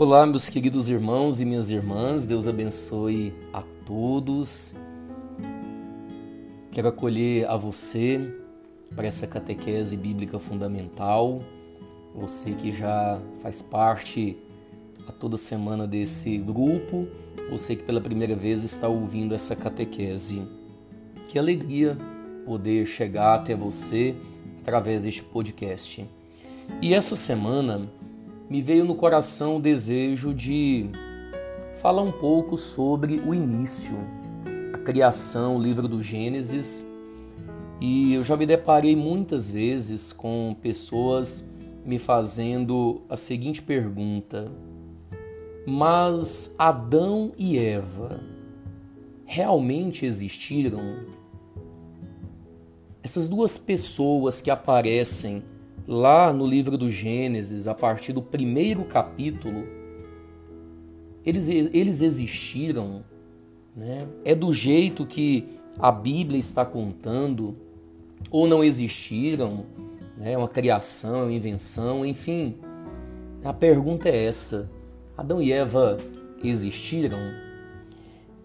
Olá, meus queridos irmãos e minhas irmãs, Deus abençoe a todos. Quero acolher a você para essa catequese bíblica fundamental, você que já faz parte a toda semana desse grupo, você que pela primeira vez está ouvindo essa catequese. Que alegria poder chegar até você através deste podcast. E essa semana me veio no coração o desejo de falar um pouco sobre o início, a criação, o livro do Gênesis. E eu já me deparei muitas vezes com pessoas me fazendo a seguinte pergunta: Mas Adão e Eva realmente existiram? Essas duas pessoas que aparecem lá no livro do Gênesis, a partir do primeiro capítulo, eles, eles existiram, né? é do jeito que a Bíblia está contando, ou não existiram, né? é uma criação, é uma invenção, enfim. A pergunta é essa: Adão e Eva existiram?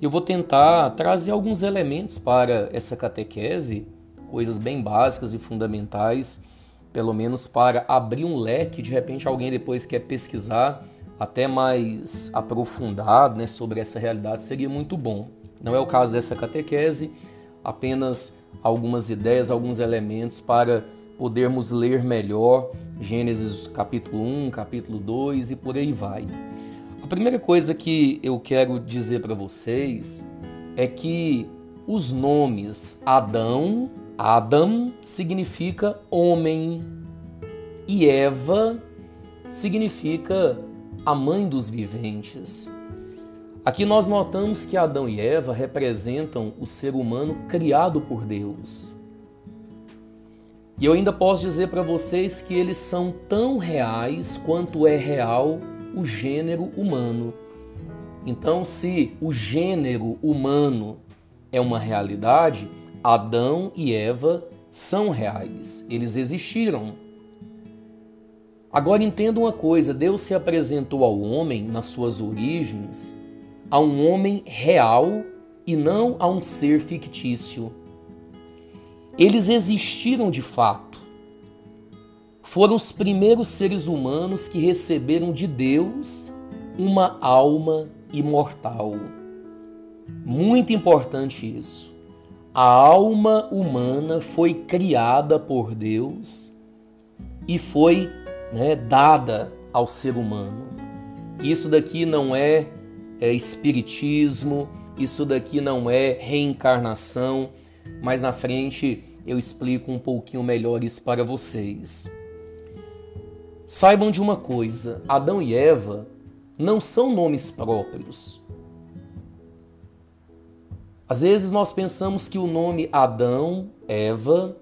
Eu vou tentar trazer alguns elementos para essa catequese, coisas bem básicas e fundamentais pelo menos para abrir um leque, de repente alguém depois quer pesquisar até mais aprofundado né, sobre essa realidade, seria muito bom. Não é o caso dessa catequese, apenas algumas ideias, alguns elementos para podermos ler melhor Gênesis capítulo 1, capítulo 2 e por aí vai. A primeira coisa que eu quero dizer para vocês é que os nomes Adão Adam significa homem e Eva significa a mãe dos viventes. Aqui nós notamos que Adão e Eva representam o ser humano criado por Deus. E eu ainda posso dizer para vocês que eles são tão reais quanto é real o gênero humano. Então, se o gênero humano é uma realidade, Adão e Eva são reais, eles existiram. Agora entenda uma coisa: Deus se apresentou ao homem, nas suas origens, a um homem real e não a um ser fictício. Eles existiram de fato. Foram os primeiros seres humanos que receberam de Deus uma alma imortal. Muito importante isso. A alma humana foi criada por Deus e foi né, dada ao ser humano. Isso daqui não é, é espiritismo, isso daqui não é reencarnação, mas na frente eu explico um pouquinho melhor isso para vocês. Saibam de uma coisa: Adão e Eva não são nomes próprios. Às vezes nós pensamos que o nome Adão, Eva,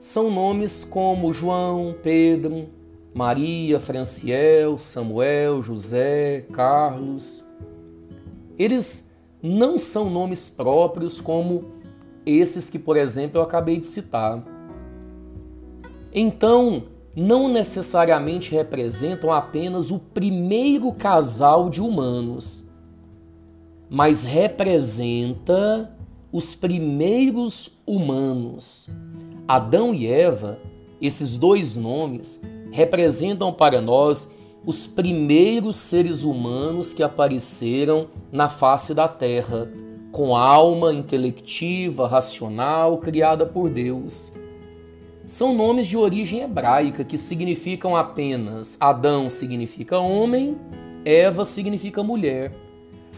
são nomes como João, Pedro, Maria, Franciel, Samuel, José, Carlos. Eles não são nomes próprios como esses que, por exemplo, eu acabei de citar. Então, não necessariamente representam apenas o primeiro casal de humanos mas representa os primeiros humanos. Adão e Eva, esses dois nomes, representam para nós os primeiros seres humanos que apareceram na face da terra, com alma intelectiva, racional, criada por Deus. São nomes de origem hebraica que significam apenas Adão significa homem, Eva significa mulher.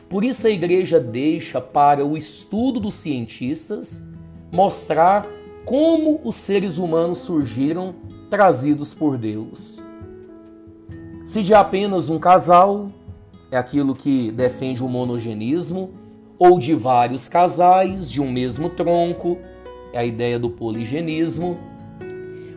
Por isso a igreja deixa para o estudo dos cientistas mostrar como os seres humanos surgiram trazidos por Deus. Se de apenas um casal, é aquilo que defende o monogenismo, ou de vários casais de um mesmo tronco, é a ideia do poligenismo.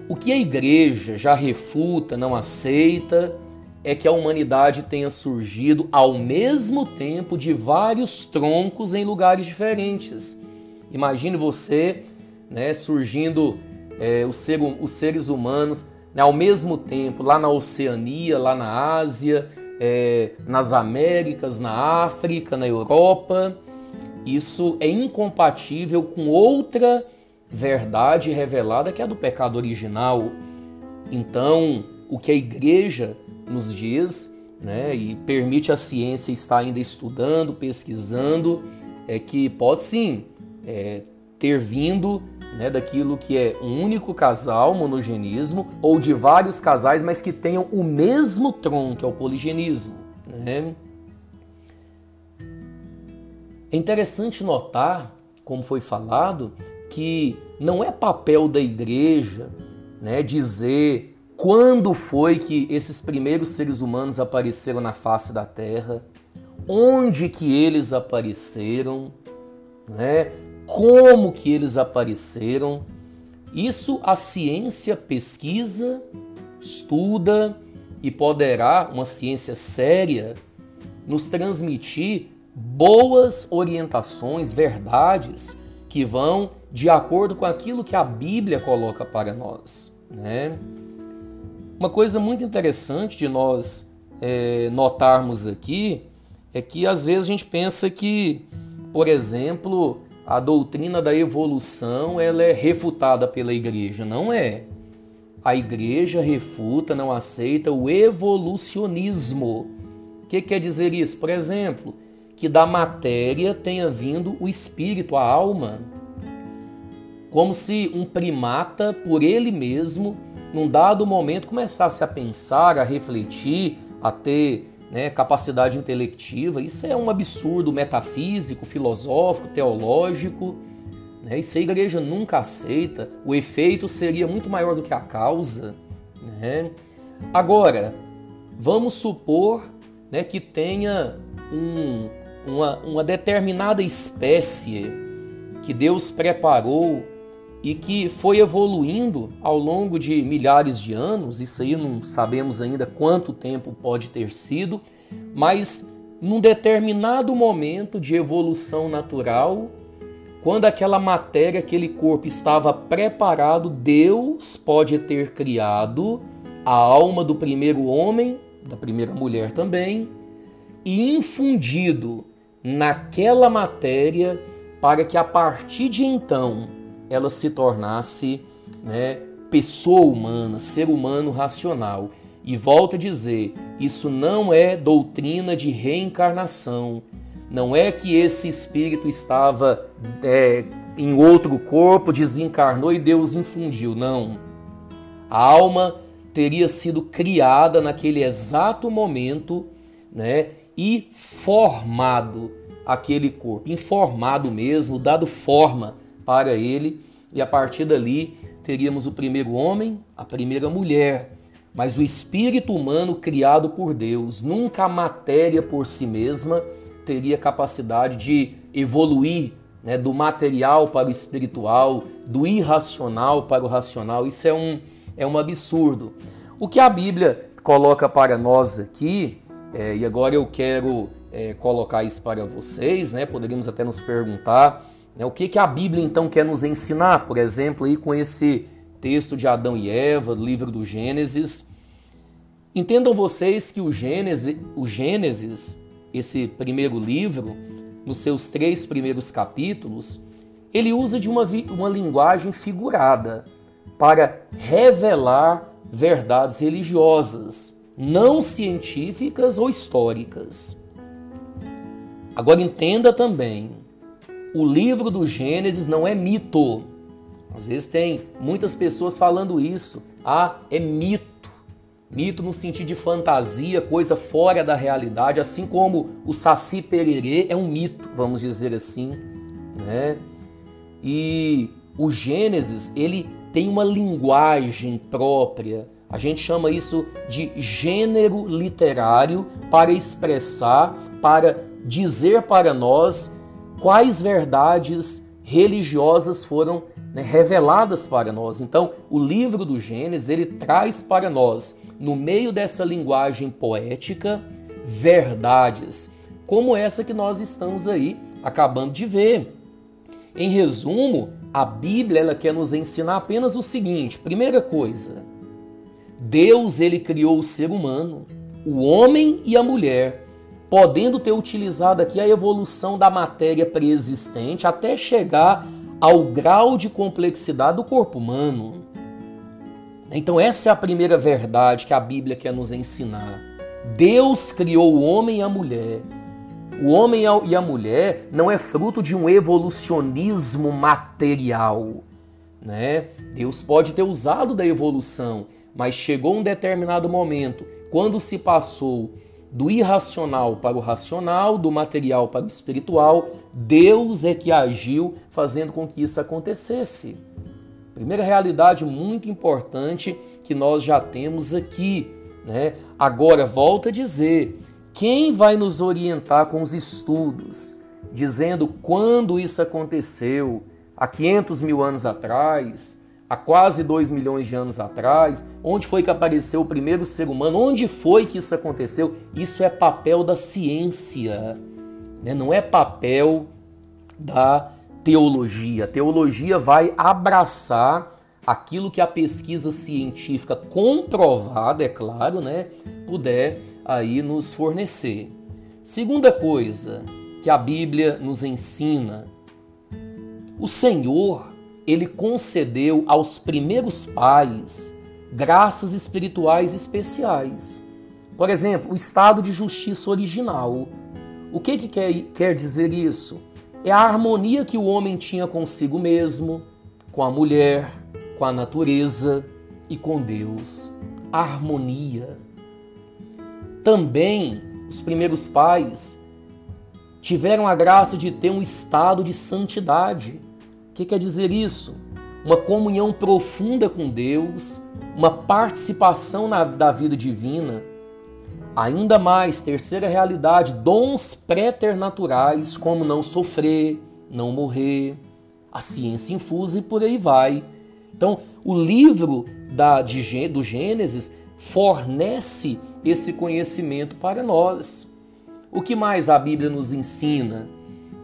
O que a igreja já refuta, não aceita, é que a humanidade tenha surgido ao mesmo tempo de vários troncos em lugares diferentes. Imagine você né, surgindo é, os, os seres humanos né, ao mesmo tempo lá na Oceania, lá na Ásia, é, nas Américas, na África, na Europa. Isso é incompatível com outra verdade revelada que é a do pecado original. Então, o que a igreja nos diz, né, e permite a ciência estar ainda estudando, pesquisando, é que pode sim é, ter vindo né, daquilo que é um único casal, monogenismo, ou de vários casais, mas que tenham o mesmo tronco, que é o poligenismo. Né? É interessante notar, como foi falado, que não é papel da igreja né, dizer quando foi que esses primeiros seres humanos apareceram na face da Terra, onde que eles apareceram, né? como que eles apareceram. Isso a ciência pesquisa, estuda e poderá, uma ciência séria, nos transmitir boas orientações, verdades que vão de acordo com aquilo que a Bíblia coloca para nós. Né? Uma coisa muito interessante de nós é, notarmos aqui é que às vezes a gente pensa que, por exemplo, a doutrina da evolução ela é refutada pela igreja. Não é. A igreja refuta, não aceita o evolucionismo. O que quer dizer isso? Por exemplo, que da matéria tenha vindo o espírito, a alma. Como se um primata, por ele mesmo, num dado momento, começasse a pensar, a refletir, a ter né, capacidade intelectiva. Isso é um absurdo metafísico, filosófico, teológico. Né? Isso a igreja nunca aceita. O efeito seria muito maior do que a causa. Né? Agora, vamos supor né, que tenha um, uma, uma determinada espécie que Deus preparou e que foi evoluindo ao longo de milhares de anos, isso aí não sabemos ainda quanto tempo pode ter sido, mas num determinado momento de evolução natural, quando aquela matéria, aquele corpo estava preparado, Deus pode ter criado a alma do primeiro homem, da primeira mulher também, e infundido naquela matéria para que a partir de então ela se tornasse né, pessoa humana, ser humano racional. E volto a dizer, isso não é doutrina de reencarnação. Não é que esse espírito estava é, em outro corpo, desencarnou e Deus infundiu. Não. A alma teria sido criada naquele exato momento né, e formado aquele corpo, informado mesmo, dado forma para ele, e a partir dali teríamos o primeiro homem, a primeira mulher. Mas o espírito humano criado por Deus, nunca a matéria por si mesma teria capacidade de evoluir né, do material para o espiritual, do irracional para o racional. Isso é um, é um absurdo. O que a Bíblia coloca para nós aqui, é, e agora eu quero é, colocar isso para vocês, né, poderíamos até nos perguntar? O que, que a Bíblia então quer nos ensinar, por exemplo, aí com esse texto de Adão e Eva, livro do Gênesis? Entendam vocês que o Gênesis, o Gênesis, esse primeiro livro, nos seus três primeiros capítulos, ele usa de uma, uma linguagem figurada para revelar verdades religiosas, não científicas ou históricas. Agora entenda também o livro do Gênesis não é mito. Às vezes tem muitas pessoas falando isso. Ah, é mito. Mito no sentido de fantasia, coisa fora da realidade, assim como o Saci Pererê é um mito, vamos dizer assim, né? E o Gênesis, ele tem uma linguagem própria. A gente chama isso de gênero literário para expressar, para dizer para nós quais verdades religiosas foram né, reveladas para nós. Então, o livro do Gênesis ele traz para nós, no meio dessa linguagem poética, verdades como essa que nós estamos aí acabando de ver. Em resumo, a Bíblia ela quer nos ensinar apenas o seguinte: primeira coisa, Deus ele criou o ser humano. o homem e a mulher, podendo ter utilizado aqui a evolução da matéria preexistente até chegar ao grau de complexidade do corpo humano. Então, essa é a primeira verdade que a Bíblia quer nos ensinar. Deus criou o homem e a mulher. O homem e a mulher não é fruto de um evolucionismo material. Né? Deus pode ter usado da evolução, mas chegou um determinado momento, quando se passou do irracional para o racional, do material para o espiritual, Deus é que agiu fazendo com que isso acontecesse. Primeira realidade muito importante que nós já temos aqui. Né? Agora, volta a dizer: quem vai nos orientar com os estudos, dizendo quando isso aconteceu, há 500 mil anos atrás, há quase 2 milhões de anos atrás, onde foi que apareceu o primeiro ser humano, onde foi que isso aconteceu? Isso é papel da ciência, né? não é papel da teologia. A teologia vai abraçar aquilo que a pesquisa científica comprovada, é claro, né, puder aí nos fornecer. Segunda coisa que a Bíblia nos ensina, o Senhor, ele concedeu aos primeiros pais graças espirituais especiais. Por exemplo, o estado de justiça original. O que, que quer, quer dizer isso? é a harmonia que o homem tinha consigo mesmo, com a mulher, com a natureza e com Deus. Harmonia. Também os primeiros pais tiveram a graça de ter um estado de santidade. Que quer dizer isso? Uma comunhão profunda com Deus, uma participação na, da vida divina Ainda mais, terceira realidade, dons preternaturais, como não sofrer, não morrer, a ciência infusa e por aí vai. Então, o livro da, de, do Gênesis fornece esse conhecimento para nós. O que mais a Bíblia nos ensina?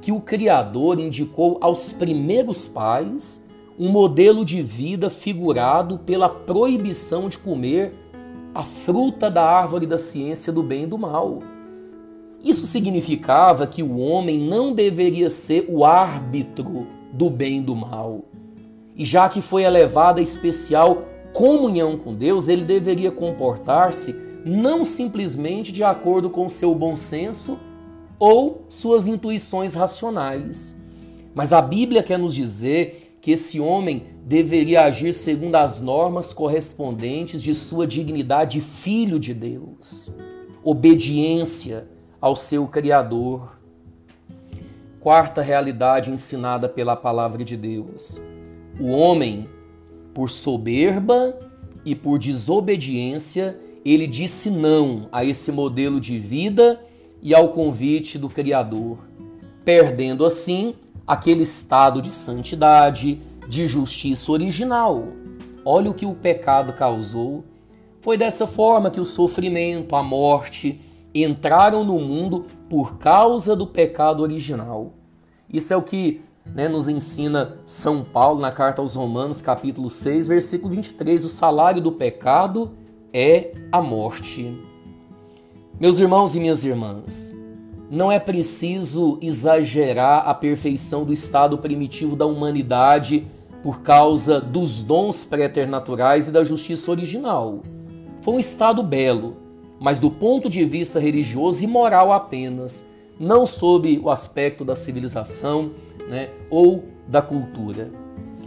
Que o Criador indicou aos primeiros pais um modelo de vida figurado pela proibição de comer a fruta da árvore da ciência do bem e do mal. Isso significava que o homem não deveria ser o árbitro do bem e do mal. E já que foi elevada a especial comunhão com Deus, ele deveria comportar-se não simplesmente de acordo com seu bom senso ou suas intuições racionais. Mas a Bíblia quer nos dizer que esse homem deveria agir segundo as normas correspondentes de sua dignidade de filho de Deus, obediência ao seu Criador. Quarta realidade ensinada pela palavra de Deus: o homem, por soberba e por desobediência, ele disse não a esse modelo de vida e ao convite do Criador, perdendo assim aquele estado de santidade, de justiça original. Olha o que o pecado causou. Foi dessa forma que o sofrimento, a morte entraram no mundo por causa do pecado original. Isso é o que né, nos ensina São Paulo na carta aos Romanos, capítulo 6, versículo 23. O salário do pecado é a morte. Meus irmãos e minhas irmãs, não é preciso exagerar a perfeição do estado primitivo da humanidade por causa dos dons preternaturais e da justiça original. Foi um estado belo, mas do ponto de vista religioso e moral apenas, não sob o aspecto da civilização né, ou da cultura.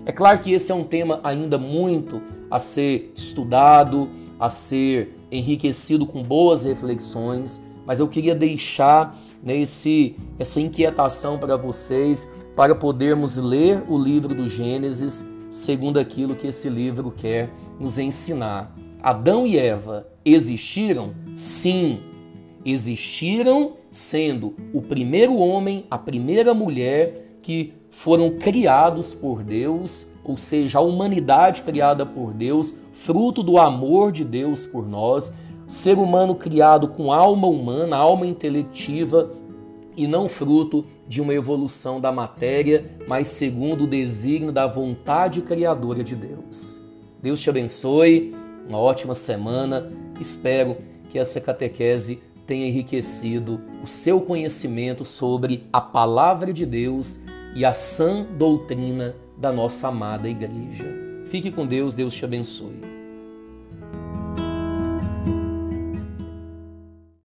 É claro que esse é um tema ainda muito a ser estudado, a ser enriquecido com boas reflexões, mas eu queria deixar né, esse, essa inquietação para vocês, para podermos ler o livro do Gênesis segundo aquilo que esse livro quer nos ensinar. Adão e Eva existiram? Sim, existiram sendo o primeiro homem, a primeira mulher que foram criados por Deus, ou seja, a humanidade criada por Deus, fruto do amor de Deus por nós, ser humano criado com alma humana, alma intelectiva e não fruto de uma evolução da matéria, mas segundo o desígnio da vontade criadora de Deus. Deus te abençoe, uma ótima semana. Espero que essa catequese tenha enriquecido o seu conhecimento sobre a palavra de Deus e a sã doutrina da nossa amada igreja. Fique com Deus, Deus te abençoe.